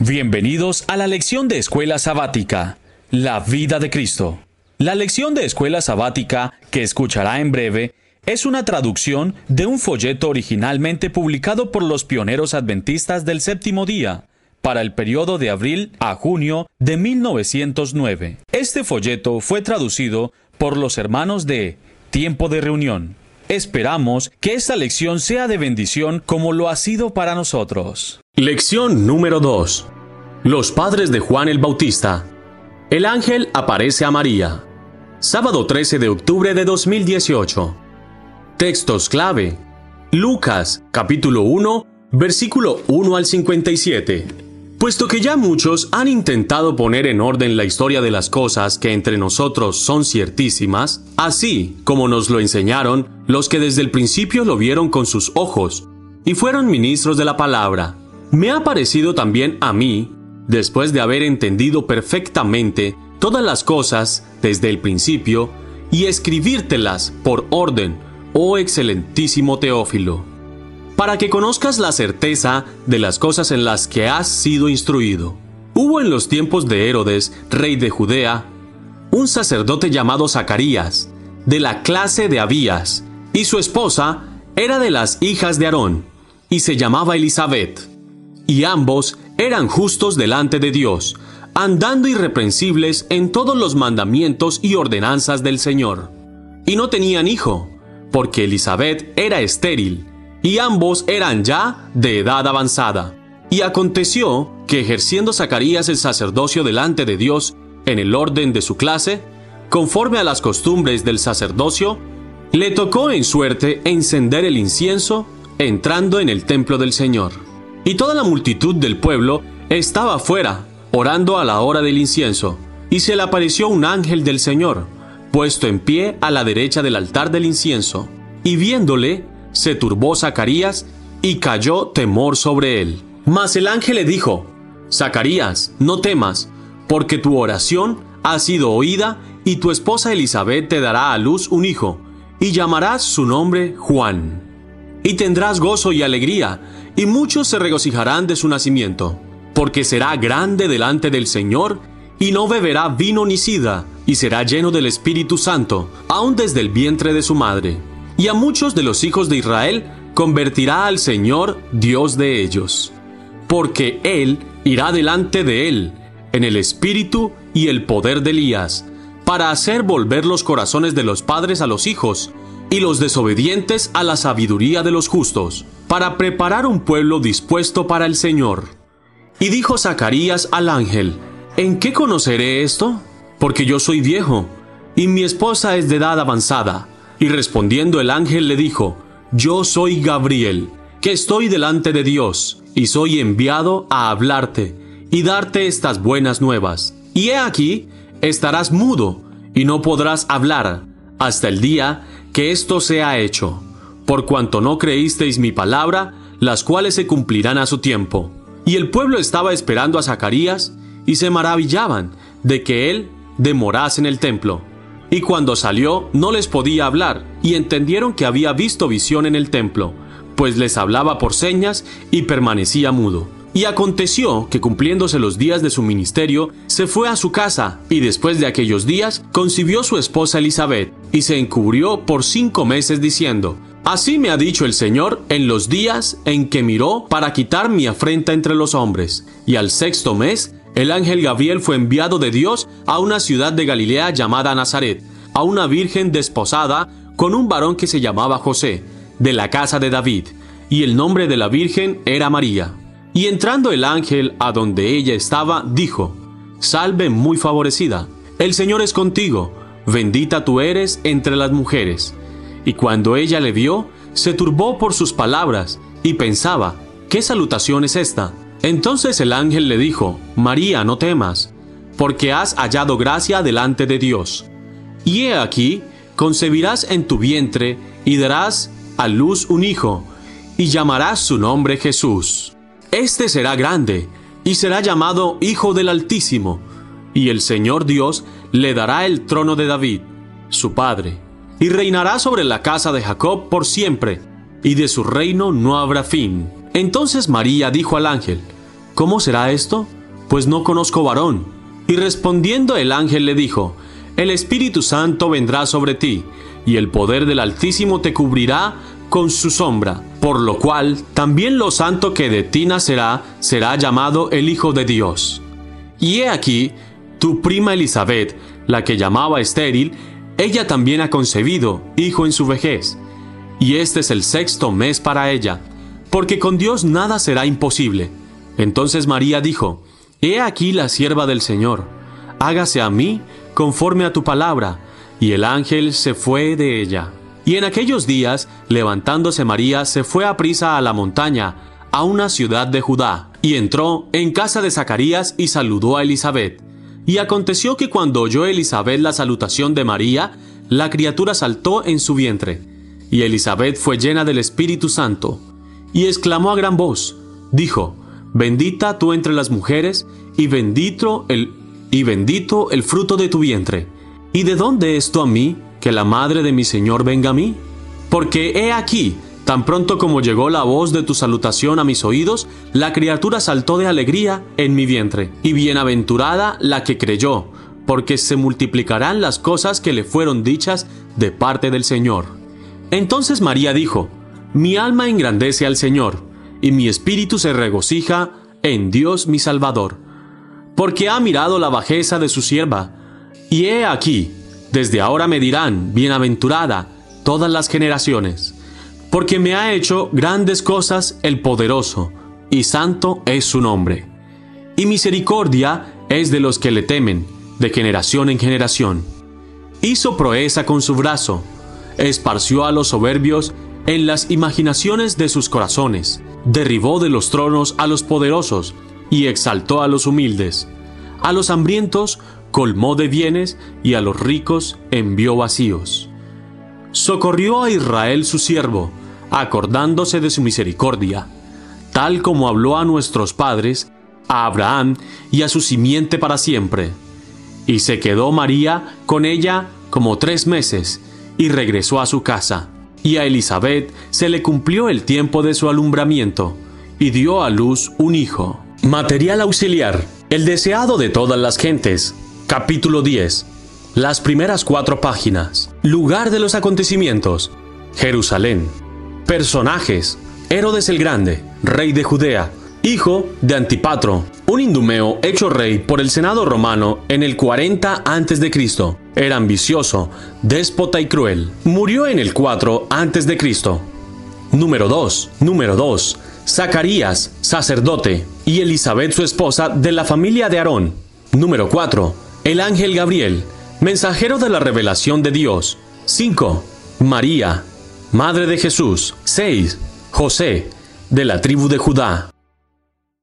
Bienvenidos a la lección de Escuela Sabática, La vida de Cristo. La lección de Escuela Sabática, que escuchará en breve, es una traducción de un folleto originalmente publicado por los pioneros adventistas del séptimo día, para el periodo de abril a junio de 1909. Este folleto fue traducido por los hermanos de Tiempo de Reunión. Esperamos que esta lección sea de bendición como lo ha sido para nosotros. Lección número 2. Los padres de Juan el Bautista. El ángel aparece a María. Sábado 13 de octubre de 2018. Textos clave. Lucas, capítulo 1, versículo 1 al 57. Puesto que ya muchos han intentado poner en orden la historia de las cosas que entre nosotros son ciertísimas, así como nos lo enseñaron los que desde el principio lo vieron con sus ojos y fueron ministros de la palabra, me ha parecido también a mí, después de haber entendido perfectamente todas las cosas desde el principio, y escribírtelas por orden, oh excelentísimo Teófilo, para que conozcas la certeza de las cosas en las que has sido instruido. Hubo en los tiempos de Herodes, rey de Judea, un sacerdote llamado Zacarías, de la clase de Abías, y su esposa era de las hijas de Aarón, y se llamaba Elizabeth y ambos eran justos delante de Dios, andando irreprensibles en todos los mandamientos y ordenanzas del Señor. Y no tenían hijo, porque Elizabeth era estéril, y ambos eran ya de edad avanzada. Y aconteció que ejerciendo Zacarías el sacerdocio delante de Dios en el orden de su clase, conforme a las costumbres del sacerdocio, le tocó en suerte encender el incienso entrando en el templo del Señor. Y toda la multitud del pueblo estaba afuera, orando a la hora del incienso. Y se le apareció un ángel del Señor, puesto en pie a la derecha del altar del incienso. Y viéndole, se turbó Zacarías y cayó temor sobre él. Mas el ángel le dijo, Zacarías, no temas, porque tu oración ha sido oída y tu esposa Elizabeth te dará a luz un hijo, y llamarás su nombre Juan. Y tendrás gozo y alegría, y muchos se regocijarán de su nacimiento, porque será grande delante del Señor, y no beberá vino ni sida, y será lleno del Espíritu Santo, aun desde el vientre de su madre. Y a muchos de los hijos de Israel convertirá al Señor Dios de ellos, porque Él irá delante de Él, en el espíritu y el poder de Elías, para hacer volver los corazones de los padres a los hijos, y los desobedientes a la sabiduría de los justos, para preparar un pueblo dispuesto para el Señor. Y dijo Zacarías al ángel, ¿En qué conoceré esto? Porque yo soy viejo, y mi esposa es de edad avanzada. Y respondiendo el ángel le dijo, Yo soy Gabriel, que estoy delante de Dios, y soy enviado a hablarte, y darte estas buenas nuevas. Y he aquí, estarás mudo, y no podrás hablar, hasta el día que esto sea hecho, por cuanto no creísteis mi palabra, las cuales se cumplirán a su tiempo. Y el pueblo estaba esperando a Zacarías, y se maravillaban de que él demorase en el templo. Y cuando salió no les podía hablar, y entendieron que había visto visión en el templo, pues les hablaba por señas y permanecía mudo. Y aconteció que cumpliéndose los días de su ministerio, se fue a su casa, y después de aquellos días concibió su esposa Elizabeth, y se encubrió por cinco meses diciendo, Así me ha dicho el Señor en los días en que miró para quitar mi afrenta entre los hombres. Y al sexto mes, el ángel Gabriel fue enviado de Dios a una ciudad de Galilea llamada Nazaret, a una virgen desposada con un varón que se llamaba José, de la casa de David, y el nombre de la virgen era María. Y entrando el ángel a donde ella estaba, dijo, Salve muy favorecida, el Señor es contigo, bendita tú eres entre las mujeres. Y cuando ella le vio, se turbó por sus palabras, y pensaba, ¿qué salutación es esta? Entonces el ángel le dijo, María, no temas, porque has hallado gracia delante de Dios. Y he aquí, concebirás en tu vientre, y darás a luz un hijo, y llamarás su nombre Jesús. Este será grande, y será llamado Hijo del Altísimo, y el Señor Dios le dará el trono de David, su padre, y reinará sobre la casa de Jacob por siempre, y de su reino no habrá fin. Entonces María dijo al ángel, ¿cómo será esto? Pues no conozco varón. Y respondiendo el ángel le dijo, El Espíritu Santo vendrá sobre ti, y el poder del Altísimo te cubrirá con su sombra, por lo cual también lo santo que de ti nacerá será llamado el Hijo de Dios. Y he aquí, tu prima Elizabeth, la que llamaba estéril, ella también ha concebido hijo en su vejez, y este es el sexto mes para ella, porque con Dios nada será imposible. Entonces María dijo, He aquí la sierva del Señor, hágase a mí conforme a tu palabra. Y el ángel se fue de ella. Y en aquellos días, levantándose María, se fue a prisa a la montaña, a una ciudad de Judá, y entró en casa de Zacarías y saludó a Elizabeth. Y aconteció que cuando oyó Elizabeth la salutación de María, la criatura saltó en su vientre. Y Elizabeth fue llena del Espíritu Santo, y exclamó a gran voz, dijo, Bendita tú entre las mujeres, y bendito el, y bendito el fruto de tu vientre. ¿Y de dónde esto a mí, que la madre de mi Señor venga a mí? Porque he aquí, tan pronto como llegó la voz de tu salutación a mis oídos, la criatura saltó de alegría en mi vientre. Y bienaventurada la que creyó, porque se multiplicarán las cosas que le fueron dichas de parte del Señor. Entonces María dijo, Mi alma engrandece al Señor y mi espíritu se regocija en Dios mi Salvador, porque ha mirado la bajeza de su sierva. Y he aquí, desde ahora me dirán, bienaventurada, todas las generaciones, porque me ha hecho grandes cosas el poderoso, y santo es su nombre. Y misericordia es de los que le temen, de generación en generación. Hizo proeza con su brazo, esparció a los soberbios en las imaginaciones de sus corazones, derribó de los tronos a los poderosos y exaltó a los humildes. A los hambrientos colmó de bienes y a los ricos envió vacíos. Socorrió a Israel su siervo, acordándose de su misericordia, tal como habló a nuestros padres, a Abraham y a su simiente para siempre. Y se quedó María con ella como tres meses, y regresó a su casa y a Elizabeth se le cumplió el tiempo de su alumbramiento, y dio a luz un hijo. Material auxiliar, el deseado de todas las gentes. Capítulo 10. Las primeras cuatro páginas. Lugar de los acontecimientos. Jerusalén. Personajes. Herodes el Grande, rey de Judea, hijo de Antipatro, un indumeo hecho rey por el Senado romano en el 40 a.C. Era ambicioso, déspota y cruel. Murió en el 4 a.C. Número 2. Número 2. Zacarías, sacerdote, y Elizabeth su esposa de la familia de Aarón. Número 4. El ángel Gabriel, mensajero de la revelación de Dios. 5. María, madre de Jesús. 6. José, de la tribu de Judá.